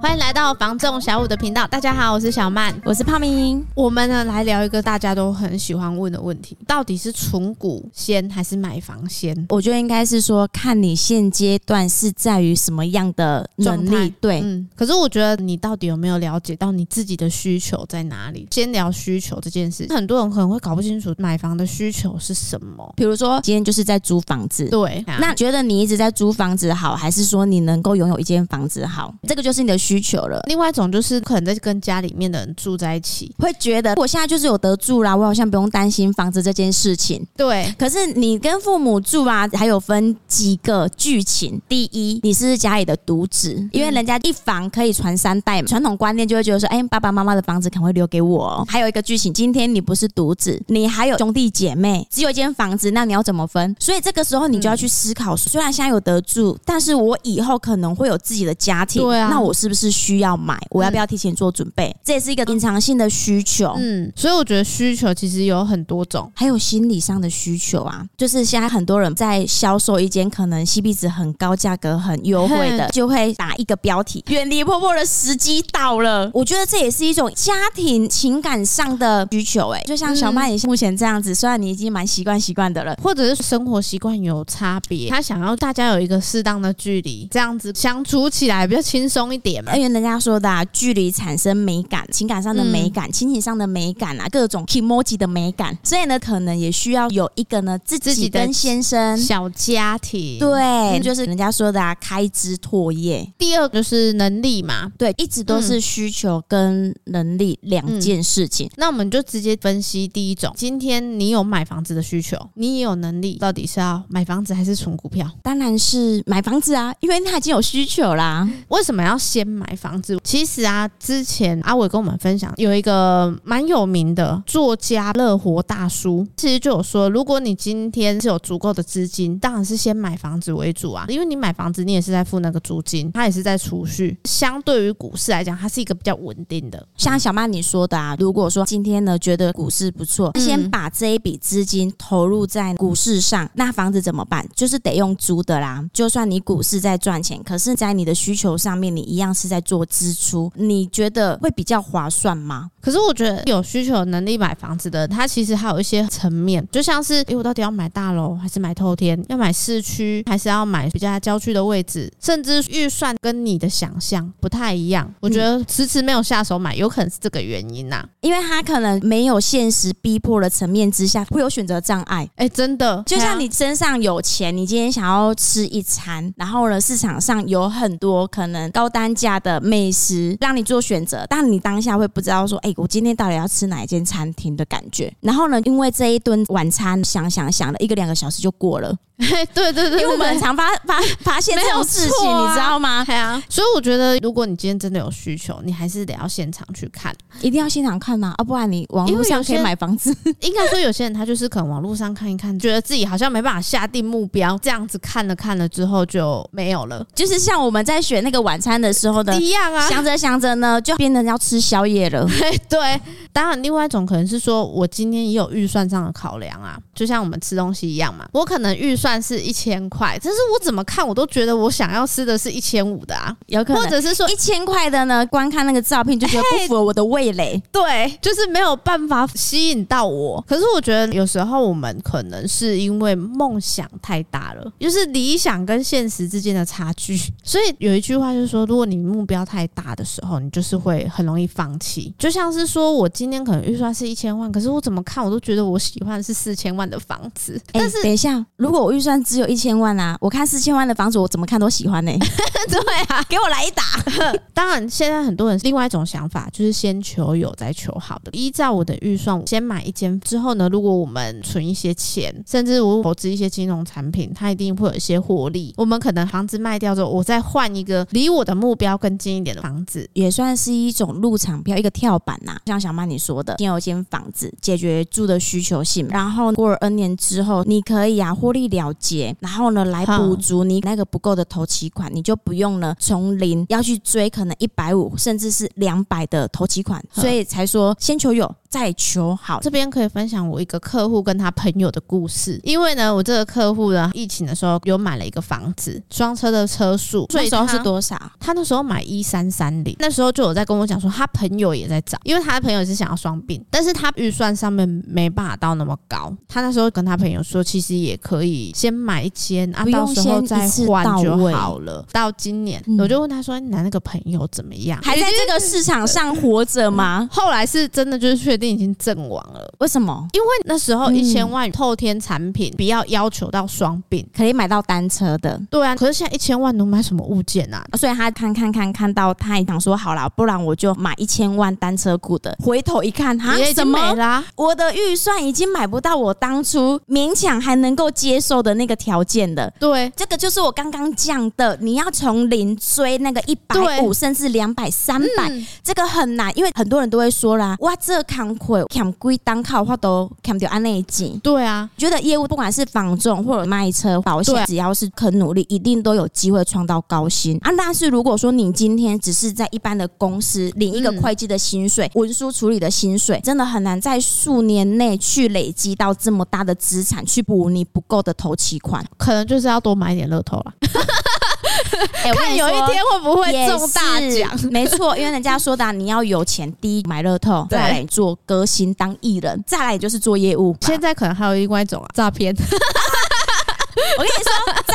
欢迎来到房仲小五的频道。大家好，我是小曼，我是胖明。我们呢来聊一个大家都很喜欢问的问题：到底是存股先还是买房先？我觉得应该是说，看你现阶段是在于什么样的能力。对，嗯。可是我觉得你到底有没有了解到你自己的需求在哪里？先聊需求这件事，很多人可能会搞不清楚买房的需求是什么。比如说，今天就是在租房子，对。那觉得你一直在租房子好，还是说你能够拥有一间房子好？这个就是你的需求了。另外一种就是可能在跟家里面的人住在一起，会觉得我现在就是有得住啦，我好像不用担心房子这件事情。对，可是你跟父母住啊，还有分几个剧情。第一，你是家里的独子，因为人家一房可以传三代嘛，传统观念就会觉得说，哎，爸爸妈妈的房子可能会留给我。还有一个剧情，今天你不是独子，你还有兄弟姐妹，只有一间房子，那你要怎么分？所以这个时候你就要去思考，虽然现在有得住，但是我以后可能会有自己的家庭，对啊，那我是不是需要买？我要不要提前做准备？这也是一个隐藏性的需求。嗯，所以我觉得需求其实有很多种，还有心理上的需求啊。就是现在很多人在销售一间可能 CP 值很高、价格很优惠的，就会打一个标题：“远离婆婆的时机到了。”我觉得这也是一种家庭情感上的需求。哎，就像小曼也目前这样子，虽然你已经蛮习惯习惯的了，或者是生活习惯有差别，他想要大家有一个适当的距离，这样子相处起来比较轻松一点嘛。因为人家说的啊。距离产生美感，情感上的美感，亲情上的美感啊，各种 emoji 的美感，所以呢，可能也需要有一个呢自己跟先生小家庭，对，嗯、就是人家说的啊，开枝拓叶。第二就是能力嘛，对，一直都是需求跟能力两件事情。嗯、那我们就直接分析第一种，今天你有买房子的需求，你也有能力，到底是要买房子还是存股票？当然是买房子啊，因为他已经有需求啦。为什么要先买房子？其实。啊，之前阿伟跟我们分享，有一个蛮有名的作家乐活大叔，其实就有说，如果你今天是有足够的资金，当然是先买房子为主啊，因为你买房子，你也是在付那个租金，它也是在储蓄。相对于股市来讲，它是一个比较稳定的。像小曼你说的啊，如果说今天呢觉得股市不错，先把这一笔资金投入在股市上，那房子怎么办？就是得用租的啦。就算你股市在赚钱，可是在你的需求上面，你一样是在做支出。你觉得会比较划算吗？可是我觉得有需求、有能力买房子的，他其实还有一些层面，就像是，诶，我到底要买大楼还是买透天？要买市区还是要买比较郊区的位置？甚至预算跟你的想象不太一样，我觉得迟迟没有下手买，有可能是这个原因呐、啊，因为他可能没有现实逼迫的层面之下，会有选择障碍。诶，真的，就像你身上有钱，你今天想要吃一餐，然后呢，市场上有很多可能高单价的美食。让你做选择，但你当下会不知道说，哎、欸，我今天到底要吃哪一间餐厅的感觉。然后呢，因为这一顿晚餐想想想了一个两个小时就过了。对对对对，因为我们很常发发发现这种事情，啊、你知道吗？对啊，所以我觉得，如果你今天真的有需求，你还是得要现场去看，一定要现场看呐，啊，不然你网络上可以买房子。应该说，有些人他就是可能网络上看一看，觉得自己好像没办法下定目标，这样子看了看了之后就没有了。就是像我们在选那个晚餐的时候的一样啊，想着想着呢，就变成要吃宵夜了。对，当然，另外一种可能是说我今天也有预算上的考量啊，就像我们吃东西一样嘛，我可能预算是一千。块，但是我怎么看我都觉得我想要吃的是一千五的啊，有可能，或者是说一千块的呢？观看那个照片就觉得不符合我的味蕾，对，就是没有办法吸引到我。可是我觉得有时候我们可能是因为梦想太大了，就是理想跟现实之间的差距。所以有一句话就是说，如果你目标太大的时候，你就是会很容易放弃。就像是说我今天可能预算是一千万，可是我怎么看我都觉得我喜欢是四千万的房子。但是等一下，如果我预算只有一千。万啊！我看四千万的房子，我怎么看都喜欢呢、欸。对啊，给我来一打。当然，现在很多人另外一种想法就是先求有再求好的。依照我的预算，先买一间之后呢，如果我们存一些钱，甚至我投资一些金融产品，它一定会有一些获利。我们可能房子卖掉之后，我再换一个离我的目标更近一点的房子，也算是一种入场票，一个跳板呐、啊。像小曼你说的，先有一间房子解决住的需求性，然后过了 N 年之后，你可以啊获利了结，然后。呢，来补足你那个不够的头期款，你就不用呢从零要去追，可能一百五甚至是两百的头期款，所以才说先求有。再求好，这边可以分享我一个客户跟他朋友的故事。因为呢，我这个客户呢，疫情的时候有买了一个房子，双车的车速，那时候是多少？他那时候买一三三零。那时候就有在跟我讲说，他朋友也在找，因为他的朋友是想要双并，但是他预算上面没办法到那么高。他那时候跟他朋友说，其实也可以先买一间啊，到时候再换就好了。到今年，嗯、我就问他说：“你那个朋友怎么样？还在这个市场上活着吗？”后来是真的就是确定已经阵亡了。为什么？因为那时候一千万透天产品，不要要求到双并，可以买到单车的。对啊，可是现在一千万能买什么物件啊？所以他看看看看看到，他也想说好了，不然我就买一千万单车股的。回头一看，哈，怎么啦？我的预算已经买不到我当初勉强还能够接受的那个条件的。对，这个就是我刚刚讲的，你要从零追那个一百五，甚至两百、三百，这个很难，因为很多人都会说啦，哇，这扛亏，扛贵单靠话都扛掉安内紧。对啊，觉得业务不管是房仲或者卖车保险，只要是肯努力，一定都有机会创造高薪啊。但是如果说你今天只是在一般的公司领一个会计的薪水、文书处理的薪水，真的很难在数年内去累积到这么大的资产去补你不够的头期款，可能就是要多买一点乐透了。欸、看有一天会不会中大奖？没错，因为人家说的，你要有钱，第一买乐透，再来做歌星当艺人，再来就是做业务。现在可能还有另外一种啊，诈骗。我跟你说，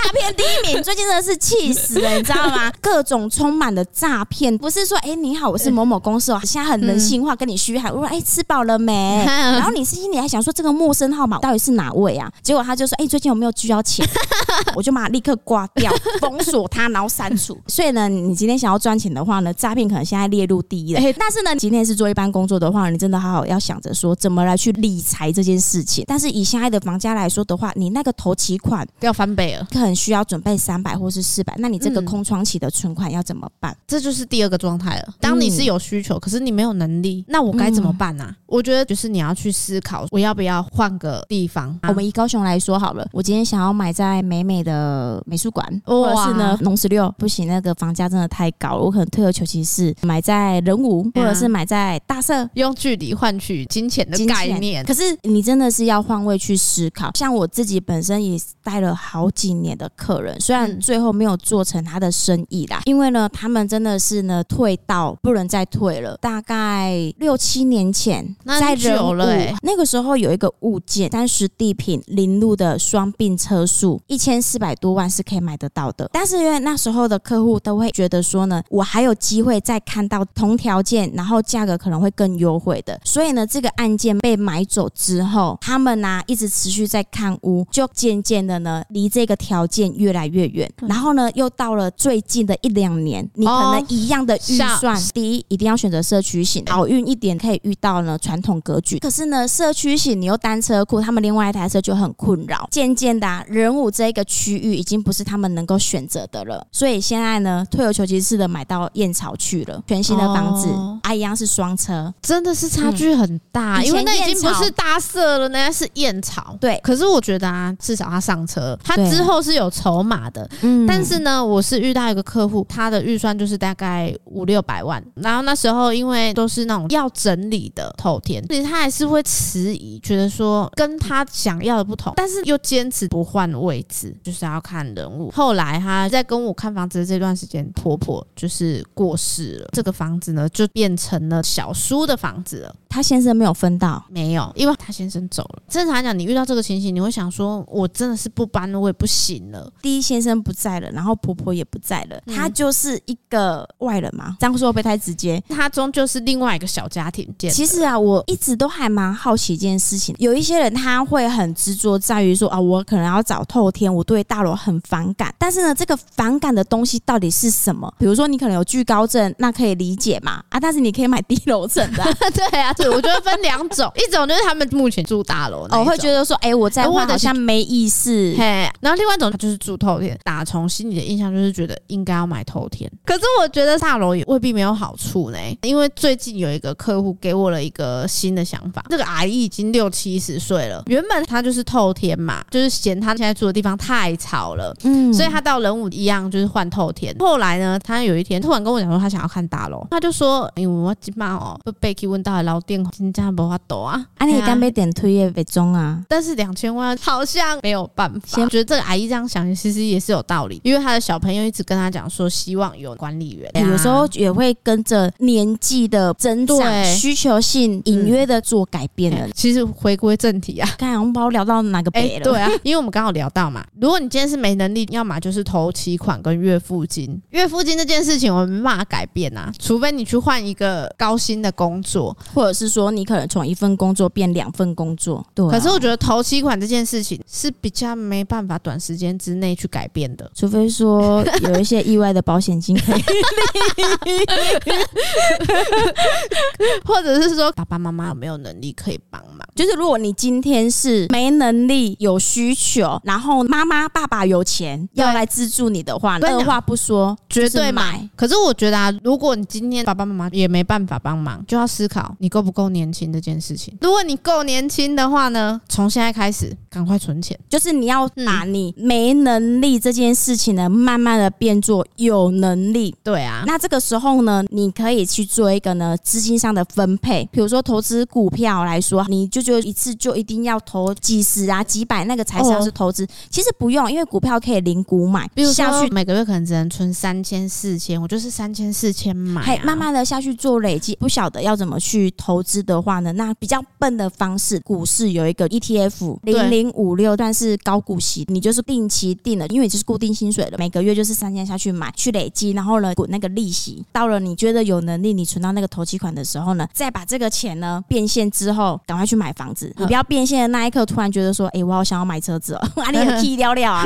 诈骗第一名，最近真的是气死了，你知道吗？各种充满了诈骗，不是说哎、欸、你好，我是某某公司哦，现在很人性化，跟你嘘寒，我说哎、欸、吃饱了没？然后你心里还想说这个陌生号码到底是哪位啊？结果他就说哎、欸、最近有没有需要钱？我就马上立刻挂掉，封锁他，然后删除。所以呢，你今天想要赚钱的话呢，诈骗可能现在列入第一了。但是呢，今天是做一般工作的话，你真的好好要想着说怎么来去理财这件事情。但是以现在的房价来说的话，你那个头期款要翻倍了，可能需要准备三百或是四百。那你这个空窗期的存款要怎么办？这就是第二个状态了。当你是有需求，可是你没有能力，那我该怎么办呢、啊？我觉得就是你要去思考，我要不要换个地方。我们以高雄来说好了，我今天想要买在美美的美术馆，或者是呢农十六，不行，那个房价真的太高了。我可能退而求其次，买在人武，或者是买在大社，用距离换取金钱的概念。可是你真的是要换位去思考。像我自己本身也待了好几年的客人，虽然最后没有做成他的生意啦，因为呢，他们真的是呢退到不能再退了。大概六七年前，在仁武，那个时候有一个物件，三十地品零路的双并车速，一千四百多万是可以买得到的。但是因为那时候的客户都会觉得说呢，我还有机会再看到同条件，然后价格可能会更优惠的。所以呢，这个案件被买走之后，他们呢、啊、一直持续在看屋，就渐渐的呢离这个条件越来越远。然后呢，又到了最近的一两年，你可能一样的预算，第一一定要选择社区型，好运一点可以遇到呢传统格局。可是呢，社区型你又单车库，他们另外一台车就很困扰。渐渐的、啊，仁武这一个区域已经不是他们能够选择的了。所以现在呢，退而求其次的买到燕巢去了，全新的房子，哦、啊，一样是双车，真的是差距很大。嗯、因为那已经不是搭社了，那是燕巢。对，可是我觉得啊，至少他上车，他之后是有筹码的。嗯，但是呢，我是遇到一个客户，他的预算就是大概五六百万，然后那时候因为都是那种要整理的透天，所以他还是会迟疑，觉得说跟他想要的不同，但是又坚持不换位置，就是要看人物。后来他在跟我看房子的这段时间，婆婆就是过世了，这个房子呢就变成了小叔的房子了。他先生没有分到，没有，因为他先生走了。正常来讲，你遇到这个情形，你会想说，我真的是不搬了，我也不行了。第一先生不在了，然后婆婆也不在了，他就是一个外人嘛。这样说会不会太直接？他终究是另外一个小家庭。其实啊，我一直都还蛮好奇一件事情，有一些人他会很执着在于说啊，我可能要找透天，我对大楼很反感。但是呢，这个反感的东西到底是什么？比如说你可能有惧高症，那可以理解嘛啊，但是你可以买低楼层的，对啊。我觉得分两种，一种就是他们目前住大楼，我会觉得说，哎、欸，我在换好像没意思。嘿，然后另外一种他就是住透天，打从心里的印象就是觉得应该要买透天。可是我觉得大楼也未必没有好处呢，因为最近有一个客户给我了一个新的想法。这个阿姨已经六七十岁了，原本她就是透天嘛，就是嫌她现在住的地方太吵了，嗯，所以她到人武一样就是换透天。后来呢，她有一天突然跟我讲说，她想要看大楼，她就说，因为我今晚哦被 Becky 问到老店。电金价不法抖啊，啊，你敢被点推也别中啊，但是两千万好像没有办法。我觉得这个阿姨这样想，其实也是有道理，因为他的小朋友一直跟他讲说，希望有管理员，有时候也会跟着年纪的增长，需求性隐约的做改变的。其实回归正题啊，刚才我们把我聊到哪个北了？对啊，因为我们刚好聊到嘛，如果你今天是没能力，要么就是投期款跟月付金，月付金这件事情我们没办法改变啊，除非你去换一个高薪的工作，或者是说你可能从一份工作变两份工作。对，可是我觉得头期款这件事情是比较没办法短时间之内去改变的，除非说有一些意外的保险金可以，或者是说爸爸妈妈有没有能力可以帮忙？就是如果你今天是没能力、有需求，然后妈妈爸爸有钱要来资助你的话，二话不说绝对买。可是我觉得啊，如果你今天爸爸妈妈也没办法帮忙，就要思考你够不够年轻这件事情。如果你够年轻的话呢，从现在开始赶快存钱，就是你要把你没能力这件事情呢，慢慢的变做有能力。对啊，那这个时候呢，你可以去做一个呢资金上的分配，比如说投资股票来说，你就。就一次就一定要投几十啊几百，那个才算是投资。其实不用，因为股票可以零股买，比如下去每个月可能只能存三千四千，我就是三千四千买，啊，慢慢的下去做累积。不晓得要怎么去投资的话呢，那比较笨的方式，股市有一个 ETF 零零五六，但是高股息，你就是定期定了，因为你就是固定薪水了，每个月就是三千下去买去累积，然后呢滚那个利息。到了你觉得有能力，你存到那个头期款的时候呢，再把这个钱呢变现之后，赶快去买。房子，你不要变现的那一刻突然觉得说，哎、欸，我好想要买车子哦，啊，你有屁聊聊啊？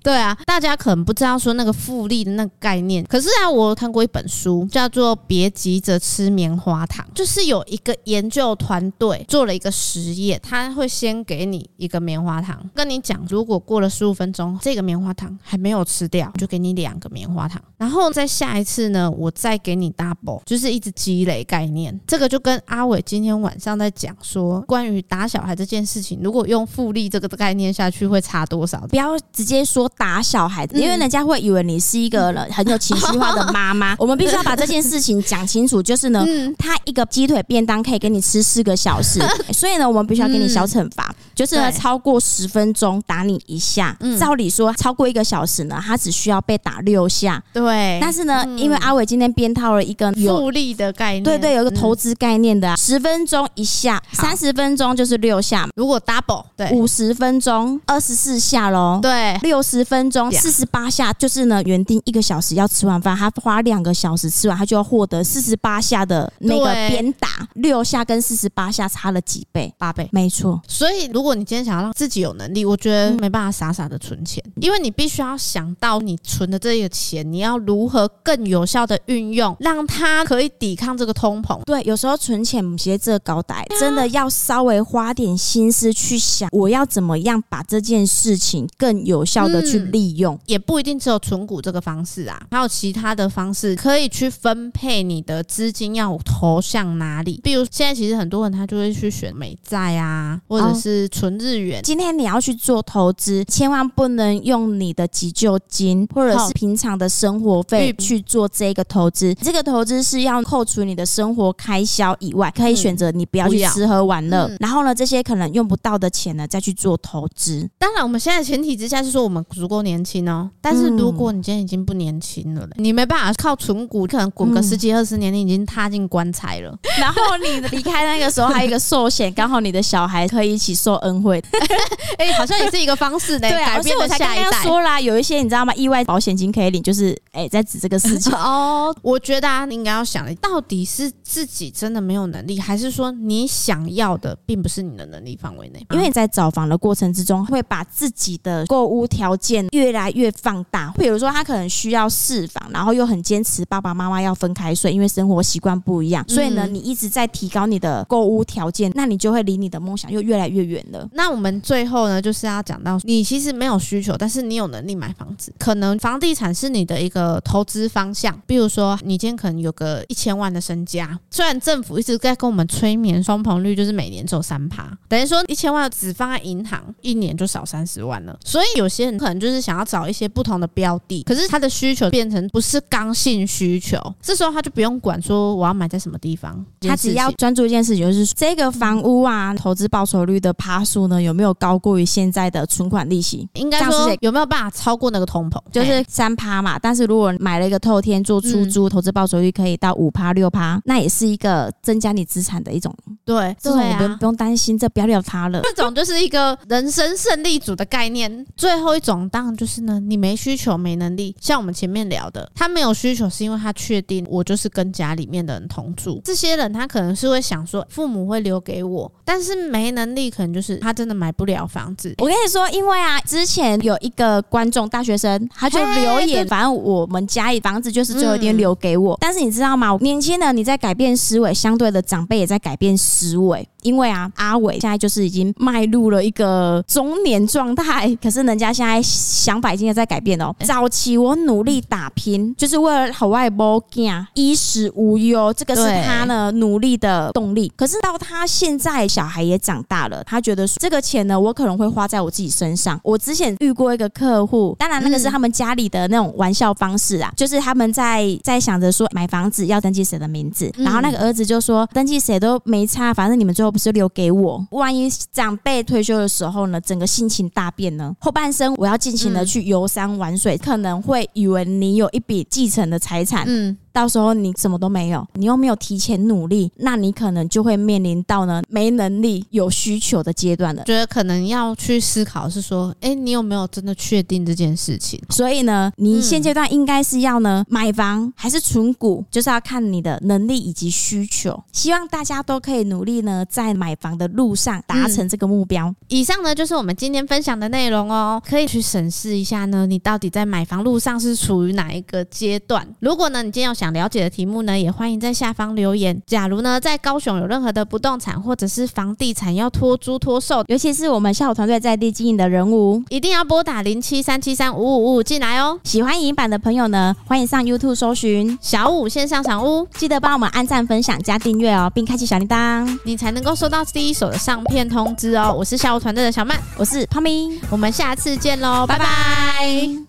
对啊，大家可能不知道说那个复利的那个概念，可是啊，我看过一本书，叫做《别急着吃棉花糖》，就是有一个研究团队做了一个实验，他会先给你一个棉花糖，跟你讲，如果过了十五分钟，这个棉花糖还没有吃掉，就给你两个棉花糖，然后再下一次呢，我再给你 double，就是一直积累概念。这个就跟阿伟今天晚上在讲说关于。打小孩这件事情，如果用复利这个概念下去，会差多少？不要直接说打小孩子，因为人家会以为你是一个人很有情绪化的妈妈。我们必须要把这件事情讲清楚，就是呢，他一个鸡腿便当可以给你吃四个小时，所以呢，我们必须要给你小惩罚，就是呢，超过十分钟打你一下。照理说，超过一个小时呢，他只需要被打六下。对，但是呢，因为阿伟今天编套了一个复利的概念，对对，有一个投资概念的，十分钟一下，三十分钟。就是六下，如果 double 对。五十分钟二十四下喽，对。六十分钟四十八下，就是呢原定一个小时要吃完饭，他花两个小时吃完，他就要获得四十八下的那个鞭打，六下跟四十八下差了几倍？八倍，没错。所以如果你今天想要让自己有能力，我觉得没办法傻傻的存钱，因为你必须要想到你存的这个钱，你要如何更有效的运用，让它可以抵抗这个通膨。对，有时候存钱其实这个高带真的要稍微。花点心思去想，我要怎么样把这件事情更有效的去利用，也不一定只有存股这个方式啊，还有其他的方式可以去分配你的资金要投向哪里。比如现在其实很多人他就会去选美债啊，或者是存日元。今天你要去做投资，千万不能用你的急救金或者是平常的生活费去做这个投资。这个投资是要扣除你的生活开销以外，可以选择你不要去吃喝玩乐。然后呢，这些可能用不到的钱呢，再去做投资。当然，我们现在前提之下是说我们足够年轻哦。但是如果你今天已经不年轻了，你没办法靠存股，可能滚个十几二十年，你已经踏进棺材了。然后你离开那个时候，还有一个寿险，刚好你的小孩可以一起受恩惠。哎，好像也是一个方式呢。对啊，所以我才刚刚说啦，有一些你知道吗？意外保险金可以领，就是哎，在指这个事情 哦。我觉得啊，你应该要想，到底是自己真的没有能力，还是说你想要的并不是你。的能力范围内，因为你在找房的过程之中，会把自己的购物条件越来越放大。比如说，他可能需要四房，然后又很坚持爸爸妈妈要分开睡，因为生活习惯不一样。所以呢，你一直在提高你的购物条件，那你就会离你的梦想又越来越远了。那我们最后呢，就是要讲到，你其实没有需求，但是你有能力买房子，可能房地产是你的一个投资方向。比如说，你今天可能有个一千万的身家，虽然政府一直在跟我们催眠双棚率，就是每年只有三趴。等于说一千万只放在银行，一年就少三十万了。所以有些人可能就是想要找一些不同的标的，可是他的需求变成不是刚性需求，这时候他就不用管说我要买在什么地方，他只要专注一件事情，就是这个房屋啊，投资报酬率的趴数呢有没有高过于现在的存款利息？应该说有没有办法超过那个通膨？就是三趴嘛。但是如果买了一个透天做出租，嗯、投资报酬率可以到五趴六趴，那也是一个增加你资产的一种。对，这种我们不用担心，这不要聊他了。这种就是一个人生胜利组的概念。最后一种当然就是呢，你没需求没能力，像我们前面聊的，他没有需求是因为他确定我就是跟家里面的人同住。这些人他可能是会想说，父母会留给我，但是没能力，可能就是他真的买不了房子。我跟你说，因为啊，之前有一个观众大学生，他就留言，反正我们家里房子就是最后一天留给我。但是你知道吗？年轻人你在改变思维，相对的长辈也在改变思维。因为啊，阿伟现在就是已经迈入了一个中年状态，可是人家现在想法已经在改变哦。早期我努力打拼，就是为了好外婆家衣食无忧，这个是他呢努力的动力。可是到他现在小孩也长大了，他觉得这个钱呢，我可能会花在我自己身上。我之前遇过一个客户，当然那个是他们家里的那种玩笑方式啊，就是他们在在想着说买房子要登记谁的名字，然后那个儿子就说登记谁都没差，反正你们最后。不是留给我，万一长辈退休的时候呢，整个心情大变呢？后半生我要尽情的去游山玩水，可能会以为你有一笔继承的财产。嗯。到时候你什么都没有，你又没有提前努力，那你可能就会面临到呢没能力有需求的阶段了。觉得可能要去思考是说，哎，你有没有真的确定这件事情？所以呢，你现阶段应该是要呢买房还是存股，就是要看你的能力以及需求。希望大家都可以努力呢，在买房的路上达成这个目标。嗯。以上呢就是我们今天分享的内容哦，可以去审视一下呢，你到底在买房路上是处于哪一个阶段？如果呢，你今天要想了解的题目呢，也欢迎在下方留言。假如呢，在高雄有任何的不动产或者是房地产要托租托售，尤其是我们下午团队在地经营的人物，一定要拨打零七三七三五五五五进来哦。喜欢影音版的朋友呢，欢迎上 YouTube 搜寻小五线上赏屋，记得帮我们按赞、分享、加订阅哦，并开启小铃铛，你才能够收到第一手的上片通知哦。我是小武团队的小曼，我是胖咪，我们下次见喽，拜拜。